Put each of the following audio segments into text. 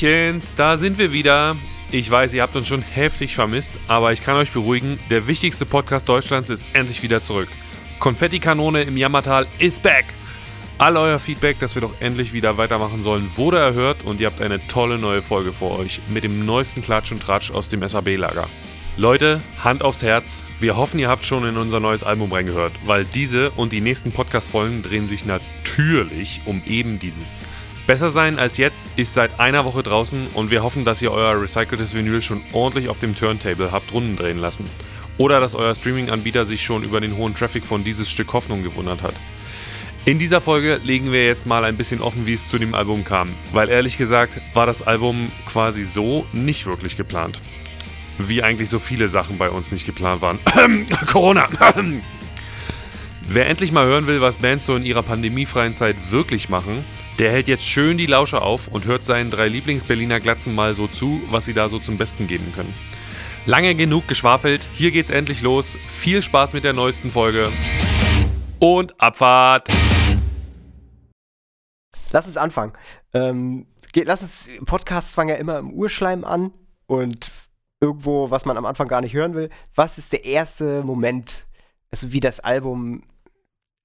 Jo Leutchens, da sind wir wieder. Ich weiß, ihr habt uns schon heftig vermisst, aber ich kann euch beruhigen, der wichtigste Podcast Deutschlands ist endlich wieder zurück. Konfettikanone im Jammertal ist back. All euer Feedback, dass wir doch endlich wieder weitermachen sollen, wurde erhört und ihr habt eine tolle neue Folge vor euch mit dem neuesten Klatsch und Tratsch aus dem SAB-Lager. Leute, Hand aufs Herz, wir hoffen, ihr habt schon in unser neues Album reingehört, weil diese und die nächsten Podcast-Folgen drehen sich natürlich um eben dieses. Besser sein als jetzt ist seit einer Woche draußen und wir hoffen, dass ihr euer recyceltes Vinyl schon ordentlich auf dem Turntable habt runden drehen lassen. Oder dass euer Streaming-Anbieter sich schon über den hohen Traffic von dieses Stück Hoffnung gewundert hat. In dieser Folge legen wir jetzt mal ein bisschen offen, wie es zu dem Album kam, weil ehrlich gesagt war das Album quasi so nicht wirklich geplant. Wie eigentlich so viele Sachen bei uns nicht geplant waren. Corona! Wer endlich mal hören will, was Bands so in ihrer pandemiefreien Zeit wirklich machen, der hält jetzt schön die Lausche auf und hört seinen drei Lieblings-Berliner Glatzen mal so zu, was sie da so zum Besten geben können. Lange genug geschwafelt, hier geht's endlich los. Viel Spaß mit der neuesten Folge. Und Abfahrt! Lass uns anfangen. Ähm, geht, lass uns, Podcasts fangen ja immer im Urschleim an und irgendwo, was man am Anfang gar nicht hören will. Was ist der erste Moment, also wie das Album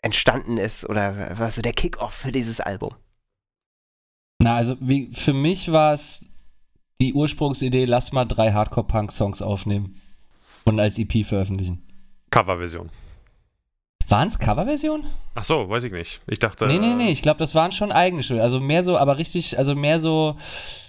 entstanden ist oder was so der Kickoff für dieses Album? Na, also wie, für mich war es die Ursprungsidee, lass mal drei Hardcore-Punk-Songs aufnehmen und als EP veröffentlichen. Coverversion. Waren es Coverversionen? Ach so, weiß ich nicht. Ich dachte. Nee, nee, nee, ich glaube, das waren schon eigene Stücke. Also mehr so, aber richtig, also mehr so,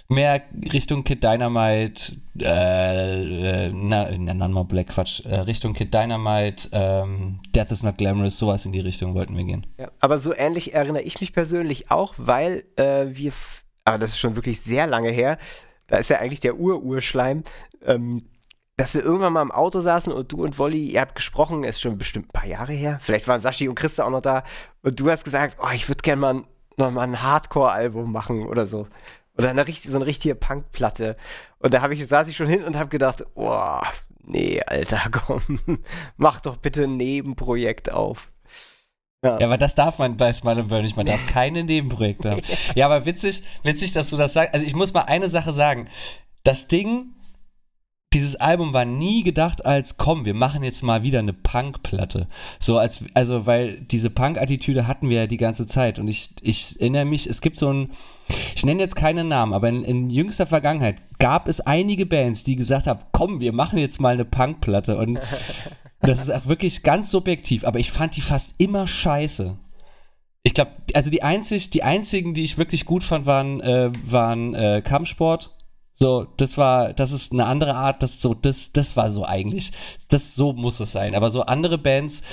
mehr Richtung Kid Dynamite, äh, äh na, na, Black, Quatsch, äh, Richtung Kid Dynamite, ähm, Death is Not Glamorous, sowas in die Richtung wollten wir gehen. Ja, aber so ähnlich erinnere ich mich persönlich auch, weil äh, wir, aber das ist schon wirklich sehr lange her, da ist ja eigentlich der Ur-Urschleim, ähm, dass wir irgendwann mal im Auto saßen und du und Wolli, ihr habt gesprochen, ist schon bestimmt ein paar Jahre her. Vielleicht waren Sashi und Christa auch noch da. Und du hast gesagt, oh, ich würde gerne mal, noch mal ein Hardcore-Album machen oder so. Oder eine, so eine richtige Punkplatte. Und da habe ich, saß ich schon hin und habe gedacht, oh, nee, Alter, komm, mach doch bitte ein Nebenprojekt auf. Ja. ja, aber das darf man bei Smile and Burn nicht. Man darf keine Nebenprojekte haben. Ja, aber witzig, witzig, dass du das sagst. Also ich muss mal eine Sache sagen. Das Ding dieses Album war nie gedacht als, komm, wir machen jetzt mal wieder eine Punk-Platte. So als, also, weil diese Punk-Attitüde hatten wir ja die ganze Zeit. Und ich, ich erinnere mich, es gibt so ein, ich nenne jetzt keinen Namen, aber in, in jüngster Vergangenheit gab es einige Bands, die gesagt haben, komm, wir machen jetzt mal eine Punk-Platte. Und das ist auch wirklich ganz subjektiv, aber ich fand die fast immer scheiße. Ich glaube, also die einzig, die einzigen, die ich wirklich gut fand, waren, äh, waren äh, Kampfsport so, das war, das ist eine andere Art, das so, das, das war so eigentlich, das, so muss es sein. Aber so andere Bands,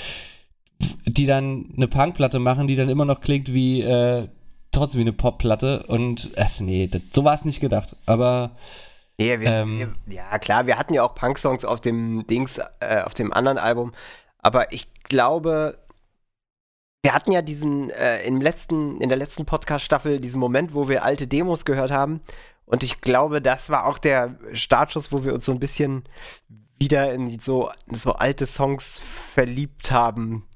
die dann eine Punkplatte machen, die dann immer noch klingt wie, äh, trotzdem wie eine Popplatte und, äh, nee, das, so war es nicht gedacht. Aber, ja, wir, ähm, wir, ja, klar, wir hatten ja auch Punk-Songs auf dem Dings, äh, auf dem anderen Album, aber ich glaube, wir hatten ja diesen, äh, im letzten, in der letzten Podcast-Staffel diesen Moment, wo wir alte Demos gehört haben und ich glaube, das war auch der Startschuss, wo wir uns so ein bisschen wieder in so, so alte Songs verliebt haben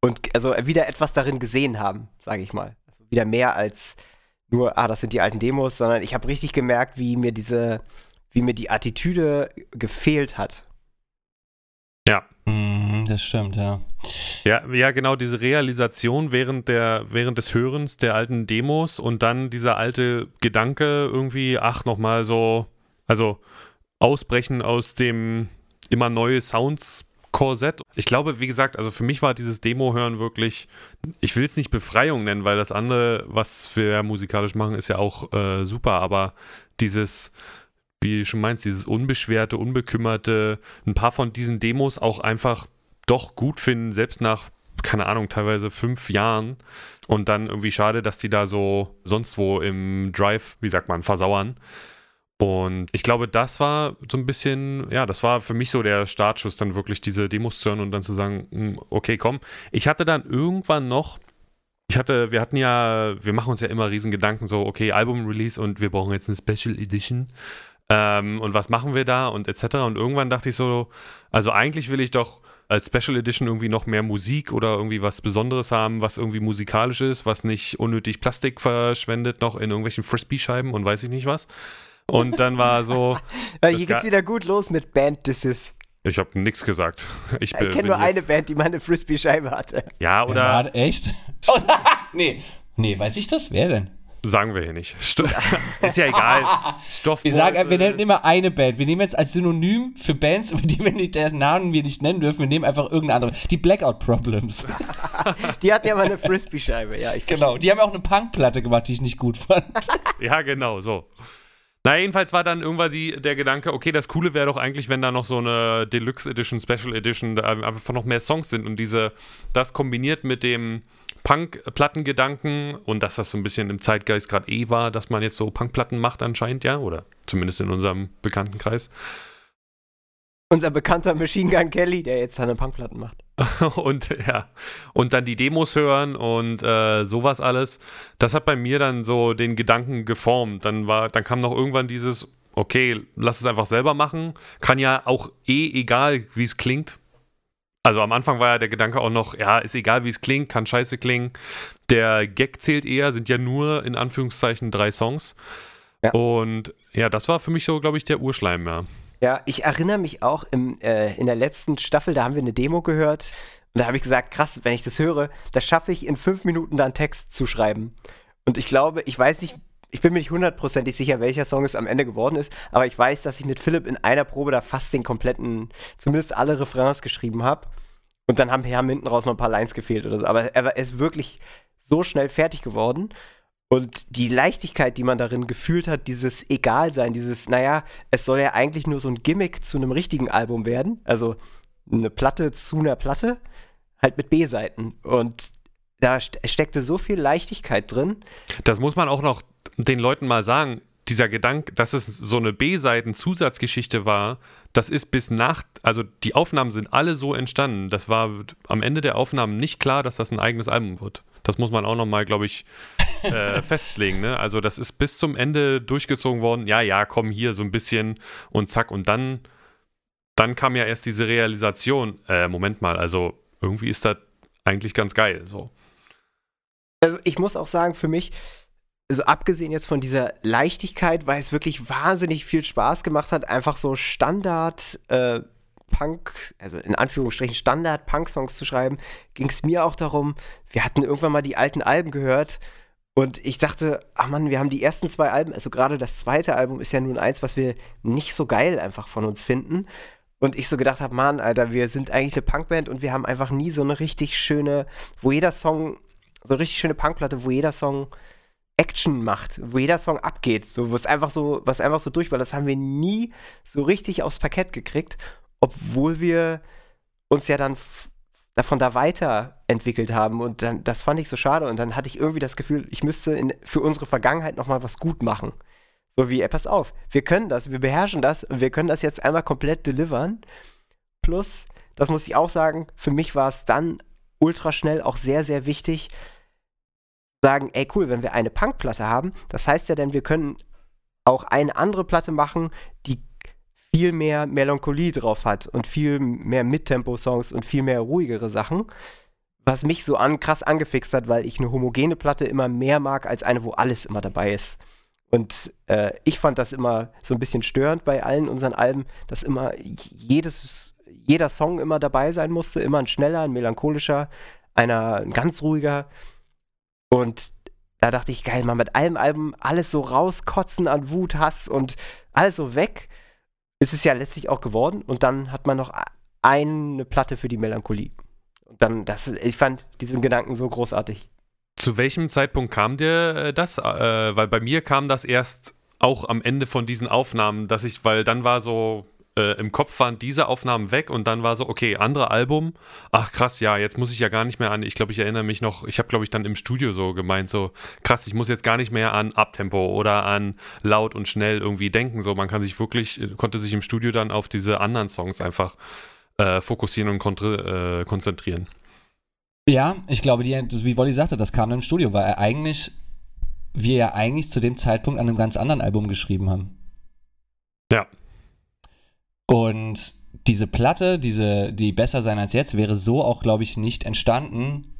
und also wieder etwas darin gesehen haben, sage ich mal. Also wieder mehr als nur, ah, das sind die alten Demos, sondern ich habe richtig gemerkt, wie mir diese, wie mir die Attitüde gefehlt hat. Ja. Das stimmt, ja. Ja, ja, genau, diese Realisation während, der, während des Hörens der alten Demos und dann dieser alte Gedanke irgendwie, ach, nochmal so, also ausbrechen aus dem immer neue Sounds Korsett. Ich glaube, wie gesagt, also für mich war dieses Demo-Hören wirklich, ich will es nicht Befreiung nennen, weil das andere, was wir musikalisch machen, ist ja auch äh, super, aber dieses, wie du schon meinst, dieses unbeschwerte, unbekümmerte, ein paar von diesen Demos auch einfach doch gut finden, selbst nach, keine Ahnung, teilweise fünf Jahren. Und dann irgendwie schade, dass die da so sonst wo im Drive, wie sagt man, versauern. Und ich glaube, das war so ein bisschen, ja, das war für mich so der Startschuss, dann wirklich diese Demos zu hören und dann zu sagen, hm, okay, komm. Ich hatte dann irgendwann noch, ich hatte, wir hatten ja, wir machen uns ja immer riesen Gedanken, so, okay, Album-Release und wir brauchen jetzt eine Special Edition. Ähm, und was machen wir da und etc. Und irgendwann dachte ich so, also eigentlich will ich doch als Special Edition irgendwie noch mehr Musik oder irgendwie was Besonderes haben, was irgendwie musikalisch ist, was nicht unnötig Plastik verschwendet, noch in irgendwelchen Frisbee-Scheiben und weiß ich nicht was. Und dann war so. Hier geht's wieder gut los mit Band-Disses. Ich habe nichts gesagt. Ich, ich kenne nur eine Band, die mal eine Frisbee-Scheibe hatte. Ja, oder? Ja, echt? nee. Nee, weiß ich das? Wer denn? Sagen wir hier nicht. Sto ist ja egal. Stoff. Wir sagen, wir nennen immer eine Band. Wir nehmen jetzt als Synonym für Bands, über die wir nicht, deren Namen wir nicht nennen dürfen, wir nehmen einfach irgendeine andere. Die Blackout Problems. die hatten ja mal eine Frisbee-Scheibe, ja. Ich genau, die haben auch eine Punkplatte gemacht, die ich nicht gut fand. ja, genau, so. Na, jedenfalls war dann irgendwann die, der Gedanke, okay, das Coole wäre doch eigentlich, wenn da noch so eine Deluxe Edition, Special Edition, da einfach noch mehr Songs sind und diese, das kombiniert mit dem Punk-Plattengedanken und dass das so ein bisschen im Zeitgeist gerade eh war, dass man jetzt so Punk-Platten macht anscheinend, ja, oder zumindest in unserem Bekanntenkreis. Unser bekannter Machine Gun Kelly, der jetzt seine Punkplatten macht. und ja, und dann die Demos hören und äh, sowas alles. Das hat bei mir dann so den Gedanken geformt. Dann war, dann kam noch irgendwann dieses, okay, lass es einfach selber machen. Kann ja auch eh egal, wie es klingt. Also am Anfang war ja der Gedanke auch noch, ja, ist egal, wie es klingt, kann scheiße klingen. Der Gag zählt eher, sind ja nur in Anführungszeichen drei Songs. Ja. Und ja, das war für mich so, glaube ich, der Urschleim, ja. Ja, ich erinnere mich auch im, äh, in der letzten Staffel, da haben wir eine Demo gehört. Und da habe ich gesagt, krass, wenn ich das höre, das schaffe ich in fünf Minuten da einen Text zu schreiben. Und ich glaube, ich weiß nicht, ich bin mir nicht hundertprozentig sicher, welcher Song es am Ende geworden ist, aber ich weiß, dass ich mit Philipp in einer Probe da fast den kompletten, zumindest alle Refrains geschrieben habe. Und dann haben, haben hinten raus noch ein paar Lines gefehlt oder so. Aber er ist wirklich so schnell fertig geworden. Und die Leichtigkeit, die man darin gefühlt hat, dieses Egalsein, dieses, naja, es soll ja eigentlich nur so ein Gimmick zu einem richtigen Album werden. Also eine Platte zu einer Platte, halt mit B-Seiten. Und da steckte so viel Leichtigkeit drin. Das muss man auch noch den Leuten mal sagen, dieser Gedanke, dass es so eine B-Seiten-Zusatzgeschichte war, das ist bis nach, also die Aufnahmen sind alle so entstanden. Das war am Ende der Aufnahmen nicht klar, dass das ein eigenes Album wird. Das muss man auch nochmal, glaube ich, äh, festlegen. Ne? Also das ist bis zum Ende durchgezogen worden. Ja, ja, komm hier so ein bisschen und zack. Und dann, dann kam ja erst diese Realisation. Äh, Moment mal, also irgendwie ist das eigentlich ganz geil. So. Also ich muss auch sagen, für mich, also abgesehen jetzt von dieser Leichtigkeit, weil es wirklich wahnsinnig viel Spaß gemacht hat, einfach so Standard äh, Punk, also in Anführungsstrichen Standard Punk-Songs zu schreiben, ging es mir auch darum, wir hatten irgendwann mal die alten Alben gehört und ich dachte, ach man, wir haben die ersten zwei Alben, also gerade das zweite Album ist ja nun eins, was wir nicht so geil einfach von uns finden. Und ich so gedacht habe, Mann, Alter, wir sind eigentlich eine Punkband und wir haben einfach nie so eine richtig schöne, wo jeder Song, so eine richtig schöne Punkplatte, wo jeder Song Action macht, wo jeder Song abgeht, so was einfach so, was einfach so durch war. Das haben wir nie so richtig aufs Parkett gekriegt, obwohl wir uns ja dann davon da weiterentwickelt haben und dann das fand ich so schade und dann hatte ich irgendwie das Gefühl, ich müsste in, für unsere Vergangenheit noch mal was gut machen. So wie, ey, pass auf, wir können das, wir beherrschen das, wir können das jetzt einmal komplett delivern. Plus, das muss ich auch sagen, für mich war es dann ultra schnell auch sehr, sehr wichtig, sagen, ey cool, wenn wir eine Punkplatte haben, das heißt ja dann, wir können auch eine andere Platte machen, die viel mehr Melancholie drauf hat und viel mehr Mittempo-Songs und viel mehr ruhigere Sachen. Was mich so an, krass angefixt hat, weil ich eine homogene Platte immer mehr mag als eine, wo alles immer dabei ist. Und äh, ich fand das immer so ein bisschen störend bei allen unseren Alben, dass immer jedes, jeder Song immer dabei sein musste, immer ein schneller, ein melancholischer, einer ein ganz ruhiger. Und da dachte ich, geil, mal mit allem Album alles so rauskotzen an Wut, Hass und alles so weg. Ist es ja letztlich auch geworden. Und dann hat man noch eine Platte für die Melancholie. Und dann, das, ich fand diesen Gedanken so großartig. Zu welchem Zeitpunkt kam dir äh, das? Äh, weil bei mir kam das erst auch am Ende von diesen Aufnahmen, dass ich, weil dann war so, äh, im Kopf waren diese Aufnahmen weg und dann war so, okay, andere Album. Ach krass, ja, jetzt muss ich ja gar nicht mehr an, ich glaube, ich erinnere mich noch, ich habe, glaube ich, dann im Studio so gemeint, so krass, ich muss jetzt gar nicht mehr an Abtempo oder an laut und schnell irgendwie denken. So, man kann sich wirklich, konnte sich im Studio dann auf diese anderen Songs einfach äh, fokussieren und äh, konzentrieren. Ja, ich glaube, die, wie Wolli sagte, das kam dann im Studio, weil er eigentlich, wir ja eigentlich zu dem Zeitpunkt an einem ganz anderen Album geschrieben haben. Ja, und diese Platte, diese, die besser sein als jetzt, wäre so auch, glaube ich, nicht entstanden,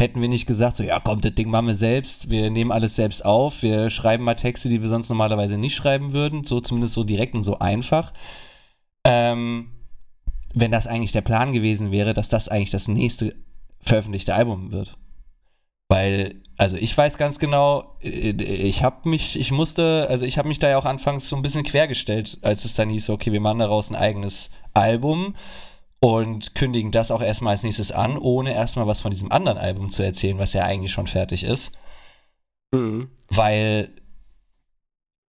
hätten wir nicht gesagt, so, ja, komm, das Ding machen wir selbst, wir nehmen alles selbst auf, wir schreiben mal Texte, die wir sonst normalerweise nicht schreiben würden, so zumindest so direkt und so einfach. Ähm, wenn das eigentlich der Plan gewesen wäre, dass das eigentlich das nächste veröffentlichte Album wird. Weil, also ich weiß ganz genau, äh, ich habe mich, ich musste, also ich habe mich da ja auch anfangs so ein bisschen quergestellt, als es dann hieß, okay, wir machen daraus ein eigenes Album und kündigen das auch erstmal als nächstes an, ohne erstmal was von diesem anderen Album zu erzählen, was ja eigentlich schon fertig ist. Mhm. Weil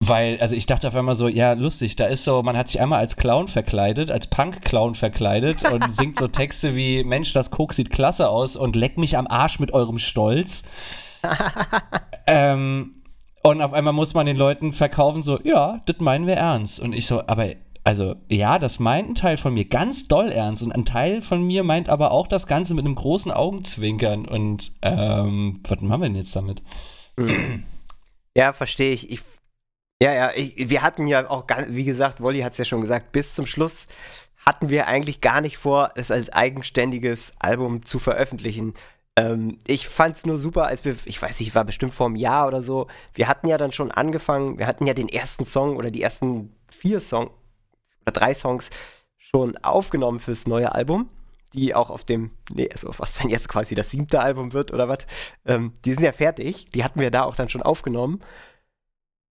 weil, also ich dachte auf einmal so, ja, lustig, da ist so, man hat sich einmal als Clown verkleidet, als Punk-Clown verkleidet und singt so Texte wie, Mensch, das Koks sieht klasse aus und leck mich am Arsch mit eurem Stolz. ähm, und auf einmal muss man den Leuten verkaufen, so, ja, das meinen wir ernst. Und ich so, aber, also, ja, das meint ein Teil von mir ganz doll ernst. Und ein Teil von mir meint aber auch das Ganze mit einem großen Augenzwinkern. Und, ähm, was machen wir denn jetzt damit? Ja, verstehe ich. Ich ja, ja, ich, wir hatten ja auch, wie gesagt, Wolli hat es ja schon gesagt, bis zum Schluss hatten wir eigentlich gar nicht vor, es als eigenständiges Album zu veröffentlichen. Ähm, ich fand es nur super, als wir, ich weiß nicht, war bestimmt vor einem Jahr oder so, wir hatten ja dann schon angefangen, wir hatten ja den ersten Song oder die ersten vier Songs oder drei Songs schon aufgenommen fürs neue Album die auch auf dem, nee, also was dann jetzt quasi das siebte Album wird oder was, ähm, die sind ja fertig. Die hatten wir da auch dann schon aufgenommen.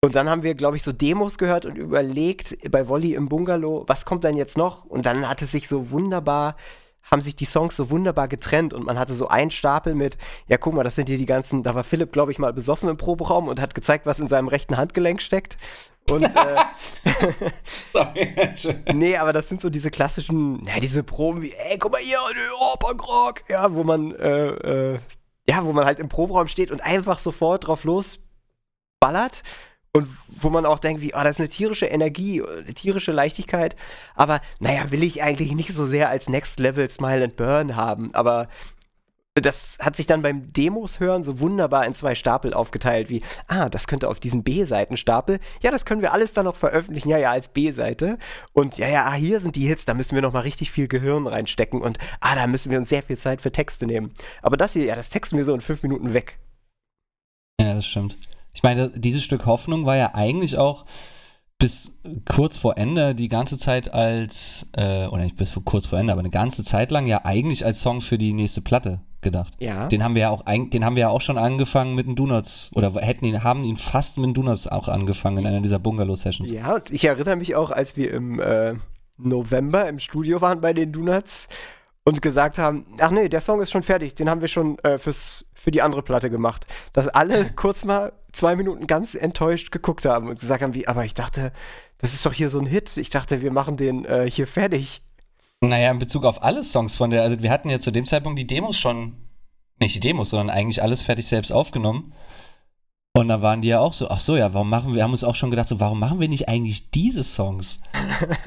Und dann haben wir, glaube ich, so Demos gehört und überlegt bei Wolli im Bungalow, was kommt denn jetzt noch? Und dann hat es sich so wunderbar, haben sich die Songs so wunderbar getrennt und man hatte so einen Stapel mit, ja, guck mal, das sind hier die ganzen, da war Philipp, glaube ich, mal besoffen im Proberaum und hat gezeigt, was in seinem rechten Handgelenk steckt. Und, äh, Sorry. nee, aber das sind so diese klassischen, ja, diese Proben wie, ey, guck mal hier, Punkrock, ja, wo man, äh, äh, ja, wo man halt im Proberaum steht und einfach sofort drauf losballert und wo man auch denkt, wie, oh, das ist eine tierische Energie, eine tierische Leichtigkeit. Aber naja, will ich eigentlich nicht so sehr als Next Level Smile and Burn haben. Aber das hat sich dann beim Demos hören so wunderbar in zwei Stapel aufgeteilt, wie, ah, das könnte auf diesen B-Seitenstapel, ja, das können wir alles dann noch veröffentlichen, ja, ja, als B-Seite. Und ja, ja, ah, hier sind die Hits, da müssen wir noch mal richtig viel Gehirn reinstecken und ah, da müssen wir uns sehr viel Zeit für Texte nehmen. Aber das hier, ja, das texten wir so in fünf Minuten weg. Ja, das stimmt. Ich meine, dieses Stück Hoffnung war ja eigentlich auch bis kurz vor Ende die ganze Zeit als, äh, oder nicht bis kurz vor Ende, aber eine ganze Zeit lang ja eigentlich als Song für die nächste Platte gedacht. Ja. Den haben wir ja auch, den haben wir ja auch schon angefangen mit den Donuts oder hätten ihn, haben ihn fast mit den Donuts auch angefangen in einer dieser Bungalow-Sessions. Ja, ich erinnere mich auch, als wir im äh, November im Studio waren bei den Donuts und gesagt haben, ach nee, der Song ist schon fertig, den haben wir schon äh, fürs, für die andere Platte gemacht. Dass alle kurz mal zwei Minuten ganz enttäuscht geguckt haben und gesagt haben, wie, aber ich dachte, das ist doch hier so ein Hit. Ich dachte, wir machen den äh, hier fertig. Naja, in Bezug auf alle Songs von der, also wir hatten ja zu dem Zeitpunkt die Demos schon, nicht die Demos, sondern eigentlich alles fertig selbst aufgenommen. Und da waren die ja auch so, ach so, ja, warum machen wir, haben uns auch schon gedacht, so, warum machen wir nicht eigentlich diese Songs?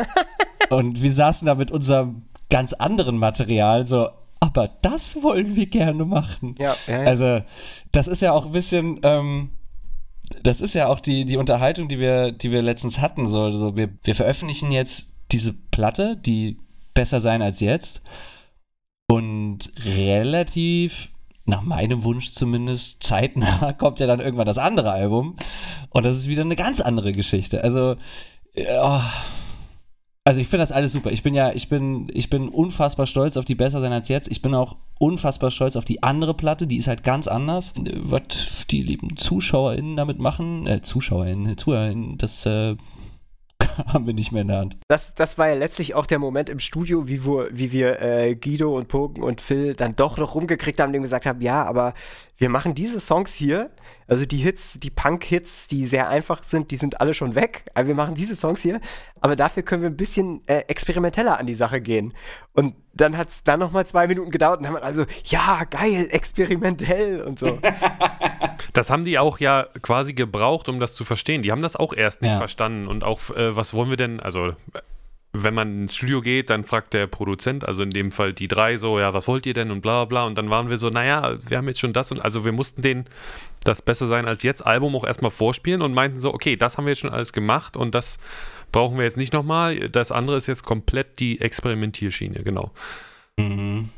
und wir saßen da mit unserem ganz anderen Material, so, aber das wollen wir gerne machen. Ja, ja, ja. Also, das ist ja auch ein bisschen, ähm, das ist ja auch die, die Unterhaltung, die wir, die wir letztens hatten. So, so wir, wir veröffentlichen jetzt diese Platte, die besser sein als jetzt. Und relativ, nach meinem Wunsch zumindest, zeitnah kommt ja dann irgendwann das andere Album. Und das ist wieder eine ganz andere Geschichte. Also, oh, also ich finde das alles super. Ich bin ja, ich bin, ich bin unfassbar stolz auf die Besser sein als jetzt. Ich bin auch unfassbar stolz auf die andere Platte, die ist halt ganz anders. Was die lieben ZuschauerInnen damit machen, äh, ZuschauerInnen, ZuhörerInnen, das äh, haben wir nicht mehr in der Hand. Das, das war ja letztlich auch der Moment im Studio, wie wir, wie wir äh, Guido und Poken und Phil dann doch noch rumgekriegt haben, dem gesagt haben, ja, aber wir machen diese Songs hier, also die Hits, die Punk-Hits, die sehr einfach sind, die sind alle schon weg, aber wir machen diese Songs hier, aber dafür können wir ein bisschen äh, experimenteller an die Sache gehen. Und dann hat es dann nochmal zwei Minuten gedauert und haben also, ja, geil, experimentell und so. Das haben die auch ja quasi gebraucht, um das zu verstehen. Die haben das auch erst nicht ja. verstanden. Und auch, äh, was wollen wir denn, also wenn man ins Studio geht, dann fragt der Produzent, also in dem Fall die drei, so, ja, was wollt ihr denn und bla bla. Und dann waren wir so, naja, wir haben jetzt schon das und also wir mussten den das Besser sein als jetzt Album auch erstmal vorspielen und meinten so, okay, das haben wir jetzt schon alles gemacht und das brauchen wir jetzt nicht nochmal. Das andere ist jetzt komplett die Experimentierschiene, genau. Mhm.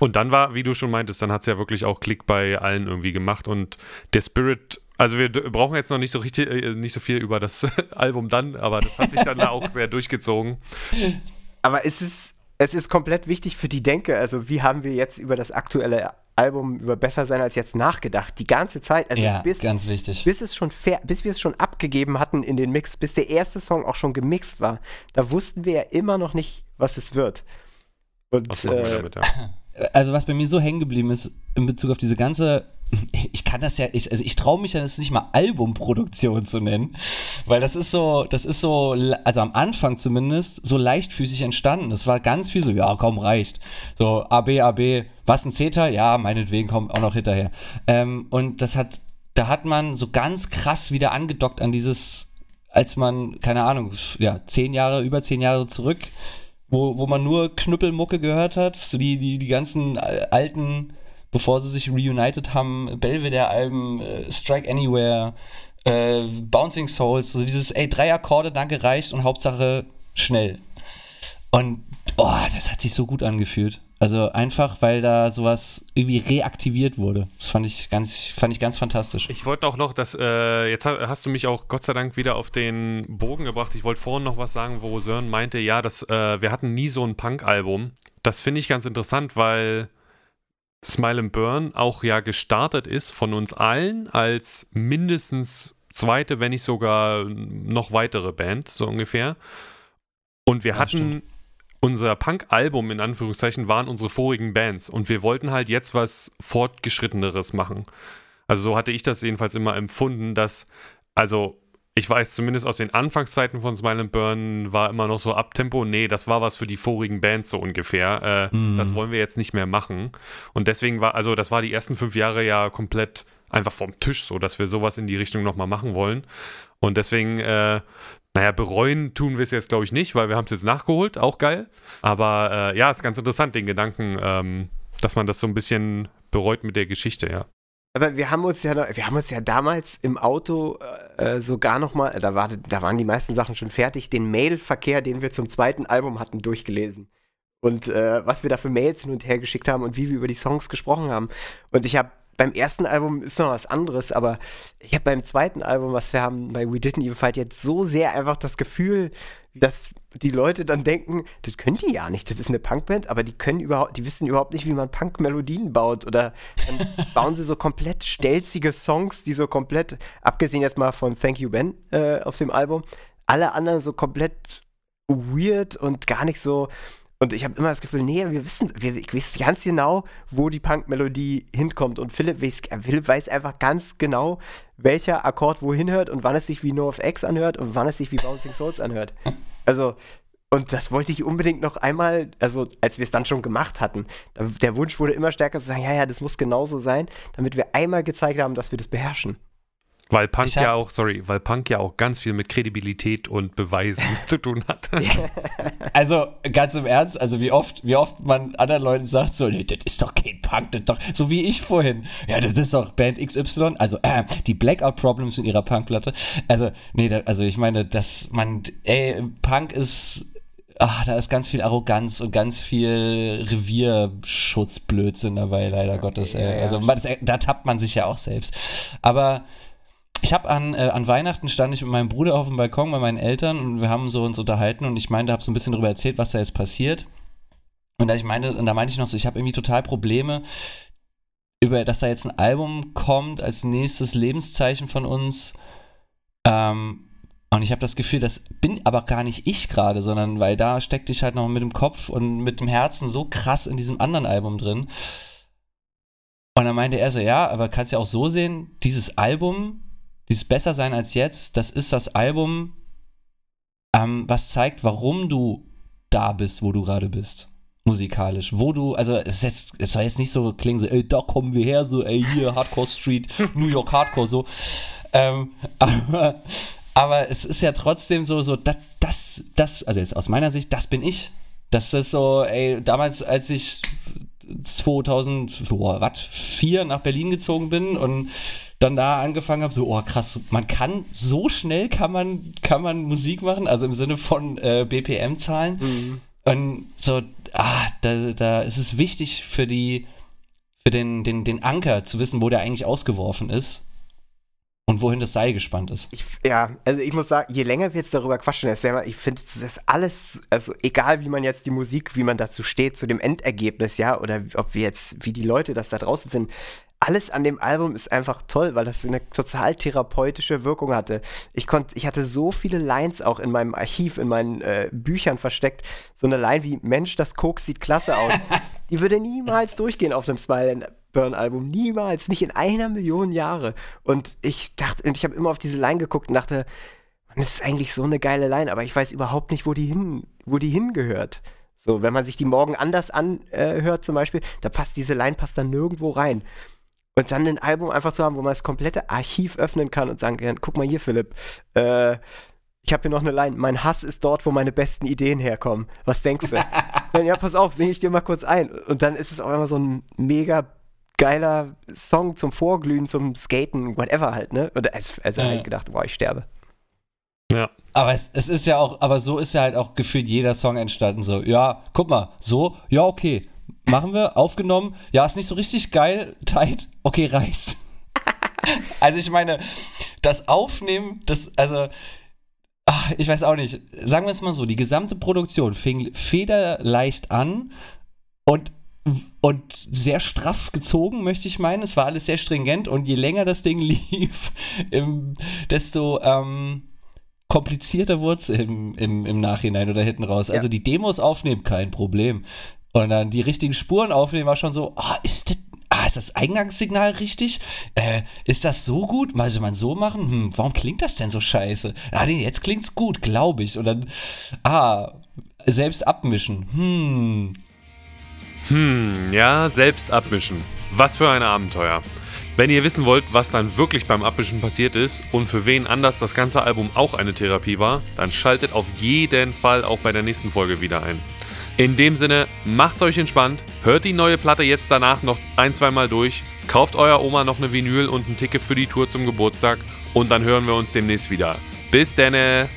Und dann war, wie du schon meintest, dann hat es ja wirklich auch Klick bei allen irgendwie gemacht und der Spirit, also wir brauchen jetzt noch nicht so richtig, äh, nicht so viel über das Album dann, aber das hat sich dann auch sehr durchgezogen. Aber es ist, es ist komplett wichtig für die Denke, also wie haben wir jetzt über das aktuelle Album über besser sein als jetzt nachgedacht, die ganze Zeit, also ja, bis, ganz wichtig. bis es schon fair, bis wir es schon abgegeben hatten in den Mix, bis der erste Song auch schon gemixt war, da wussten wir ja immer noch nicht, was es wird. Und was äh, damit, ja also was bei mir so hängen geblieben ist in Bezug auf diese ganze, ich kann das ja, ich, also ich traue mich ja das nicht mal Albumproduktion zu nennen, weil das ist so, das ist so, also am Anfang zumindest, so leichtfüßig entstanden. Das war ganz viel so, ja, komm, reicht. So, AB, AB, was ein Zeta? Ja, meinetwegen kommt auch noch hinterher. Ähm, und das hat, da hat man so ganz krass wieder angedockt an dieses, als man, keine Ahnung, ja, zehn Jahre, über zehn Jahre zurück wo, wo man nur Knüppelmucke gehört hat, so die, die, die ganzen alten, bevor sie sich reunited haben, Belvedere-Alben, äh, Strike Anywhere, äh, Bouncing Souls, so dieses, ey, drei Akkorde, danke, reicht und Hauptsache schnell. Und, oh, das hat sich so gut angefühlt. Also einfach, weil da sowas irgendwie reaktiviert wurde. Das fand ich ganz, fand ich ganz fantastisch. Ich wollte auch noch, dass, äh, jetzt hast du mich auch Gott sei Dank wieder auf den Bogen gebracht. Ich wollte vorhin noch was sagen, wo Sören meinte, ja, dass, äh, wir hatten nie so ein Punk-Album. Das finde ich ganz interessant, weil Smile and Burn auch ja gestartet ist von uns allen als mindestens zweite, wenn nicht sogar noch weitere Band, so ungefähr. Und wir ja, hatten stimmt unser Punk-Album in Anführungszeichen waren unsere vorigen Bands und wir wollten halt jetzt was fortgeschritteneres machen. Also so hatte ich das jedenfalls immer empfunden, dass, also ich weiß zumindest aus den Anfangszeiten von Smile and Burn war immer noch so Abtempo, nee, das war was für die vorigen Bands so ungefähr. Äh, mm. Das wollen wir jetzt nicht mehr machen. Und deswegen war, also das war die ersten fünf Jahre ja komplett einfach vom Tisch, so dass wir sowas in die Richtung nochmal machen wollen. Und deswegen äh, naja, bereuen tun wir es jetzt, glaube ich, nicht, weil wir haben es jetzt nachgeholt, auch geil. Aber äh, ja, ist ganz interessant, den Gedanken, ähm, dass man das so ein bisschen bereut mit der Geschichte, ja. Aber wir haben uns ja, wir haben uns ja damals im Auto äh, sogar noch mal, da, war, da waren die meisten Sachen schon fertig, den Mailverkehr, den wir zum zweiten Album hatten, durchgelesen. Und äh, was wir da für Mails hin und her geschickt haben und wie wir über die Songs gesprochen haben. Und ich habe beim ersten Album ist noch was anderes, aber ich habe beim zweiten Album, was wir haben bei We Didn't Even Fight, jetzt so sehr einfach das Gefühl, dass die Leute dann denken, das können die ja nicht, das ist eine Punkband, aber die können überhaupt, die wissen überhaupt nicht, wie man Punk-Melodien baut oder dann bauen sie so komplett stelzige Songs, die so komplett, abgesehen jetzt mal von Thank You Ben äh, auf dem Album, alle anderen so komplett weird und gar nicht so, und ich habe immer das Gefühl, nee, wir wissen, wir, ich weiß ganz genau, wo die Punk-Melodie hinkommt. Und Philipp weiß, Philipp weiß einfach ganz genau, welcher Akkord wohin hört und wann es sich wie No of X anhört und wann es sich wie Bouncing Souls anhört. Also, und das wollte ich unbedingt noch einmal, also als wir es dann schon gemacht hatten, der Wunsch wurde immer stärker zu sagen, ja, ja, das muss genauso sein, damit wir einmal gezeigt haben, dass wir das beherrschen. Weil Punk ja auch, sorry, weil Punk ja auch ganz viel mit Kredibilität und Beweisen zu tun hat. also ganz im Ernst, also wie oft, wie oft man anderen Leuten sagt, so, nee, das ist doch kein Punk, das ist doch, so wie ich vorhin. Ja, das ist doch Band XY, also äh, die Blackout Problems in ihrer Punkplatte. Also, nee, da, also ich meine, dass man, ey, Punk ist Ach, da ist ganz viel Arroganz und ganz viel Revierschutzblödsinn dabei, leider Gottes. Ey. Also man, das, da tappt man sich ja auch selbst. Aber ich habe an, äh, an Weihnachten stand ich mit meinem Bruder auf dem Balkon bei meinen Eltern und wir haben so uns unterhalten und ich meinte, habe so ein bisschen darüber erzählt, was da jetzt passiert. Und da ich meinte, und da meinte ich noch so, ich habe irgendwie total Probleme, über, dass da jetzt ein Album kommt als nächstes Lebenszeichen von uns. Ähm, und ich habe das Gefühl, das bin aber gar nicht ich gerade, sondern weil da steckte ich halt noch mit dem Kopf und mit dem Herzen so krass in diesem anderen Album drin. Und dann meinte er so, ja, aber kannst ja auch so sehen, dieses Album dieses Besser sein als jetzt, das ist das Album, ähm, was zeigt, warum du da bist, wo du gerade bist. Musikalisch. Wo du, also es, jetzt, es soll jetzt nicht so klingen, so, ey, da kommen wir her, so, ey, hier, Hardcore Street, New York Hardcore, so. Ähm, aber, aber es ist ja trotzdem so, so, das, das, das, also jetzt aus meiner Sicht, das bin ich. Das ist so, ey, damals, als ich 2004 nach Berlin gezogen bin und dann da angefangen habe, so, oh krass, man kann, so schnell kann man, kann man Musik machen, also im Sinne von äh, BPM-Zahlen. Mhm. Und so, ah, da, da ist es wichtig für die, für den, den, den Anker zu wissen, wo der eigentlich ausgeworfen ist und wohin das Seil gespannt ist. Ich, ja, also ich muss sagen, je länger wir jetzt darüber quatschen, ich finde, das ist alles, also egal wie man jetzt die Musik, wie man dazu steht, zu dem Endergebnis, ja, oder ob wir jetzt, wie die Leute das da draußen finden, alles an dem Album ist einfach toll, weil das eine total therapeutische Wirkung hatte. Ich konnte, ich hatte so viele Lines auch in meinem Archiv, in meinen äh, Büchern versteckt. So eine Line wie Mensch, das Koks sieht klasse aus. Die würde niemals durchgehen auf einem Smile Burn Album, niemals, nicht in einer Million Jahre. Und ich dachte, und ich habe immer auf diese Line geguckt und dachte, man, das ist eigentlich so eine geile Line, aber ich weiß überhaupt nicht, wo die hin, wo die hingehört. So, wenn man sich die morgen anders anhört, äh, zum Beispiel, da passt diese Line passt dann nirgendwo rein. Und dann ein Album einfach zu haben, wo man das komplette Archiv öffnen kann und sagen kann, guck mal hier, Philipp, äh, ich habe hier noch eine Line, mein Hass ist dort, wo meine besten Ideen herkommen. Was denkst du? dann, ja, pass auf, singe ich dir mal kurz ein. Und dann ist es auch immer so ein mega geiler Song zum Vorglühen, zum Skaten, whatever halt, ne? Und also, also ja. halt gedacht, boah, ich sterbe. Ja. Aber es, es ist ja auch, aber so ist ja halt auch gefühlt jeder Song entstanden. So, ja, guck mal, so, ja, okay, machen wir, aufgenommen. Ja, ist nicht so richtig geil, tight, okay, reiß. also ich meine, das Aufnehmen, das, also, ach, ich weiß auch nicht, sagen wir es mal so, die gesamte Produktion fing federleicht an und und sehr straff gezogen, möchte ich meinen. Es war alles sehr stringent und je länger das Ding lief, im, desto ähm, komplizierter wurde es im, im, im Nachhinein oder hinten raus. Ja. Also die Demos aufnehmen, kein Problem. Und dann die richtigen Spuren aufnehmen war schon so, ah, ist das, ah, ist das Eingangssignal richtig? Äh, ist das so gut? Mal man so machen? Hm, warum klingt das denn so scheiße? Ah, nee, jetzt klingt's gut, glaube ich. Und dann, ah, selbst abmischen. Hm. Hm, ja, selbst abmischen. Was für ein Abenteuer. Wenn ihr wissen wollt, was dann wirklich beim Abmischen passiert ist und für wen anders das ganze Album auch eine Therapie war, dann schaltet auf jeden Fall auch bei der nächsten Folge wieder ein. In dem Sinne, macht's euch entspannt, hört die neue Platte jetzt danach noch ein, zweimal durch, kauft eurer Oma noch eine Vinyl und ein Ticket für die Tour zum Geburtstag und dann hören wir uns demnächst wieder. Bis denne!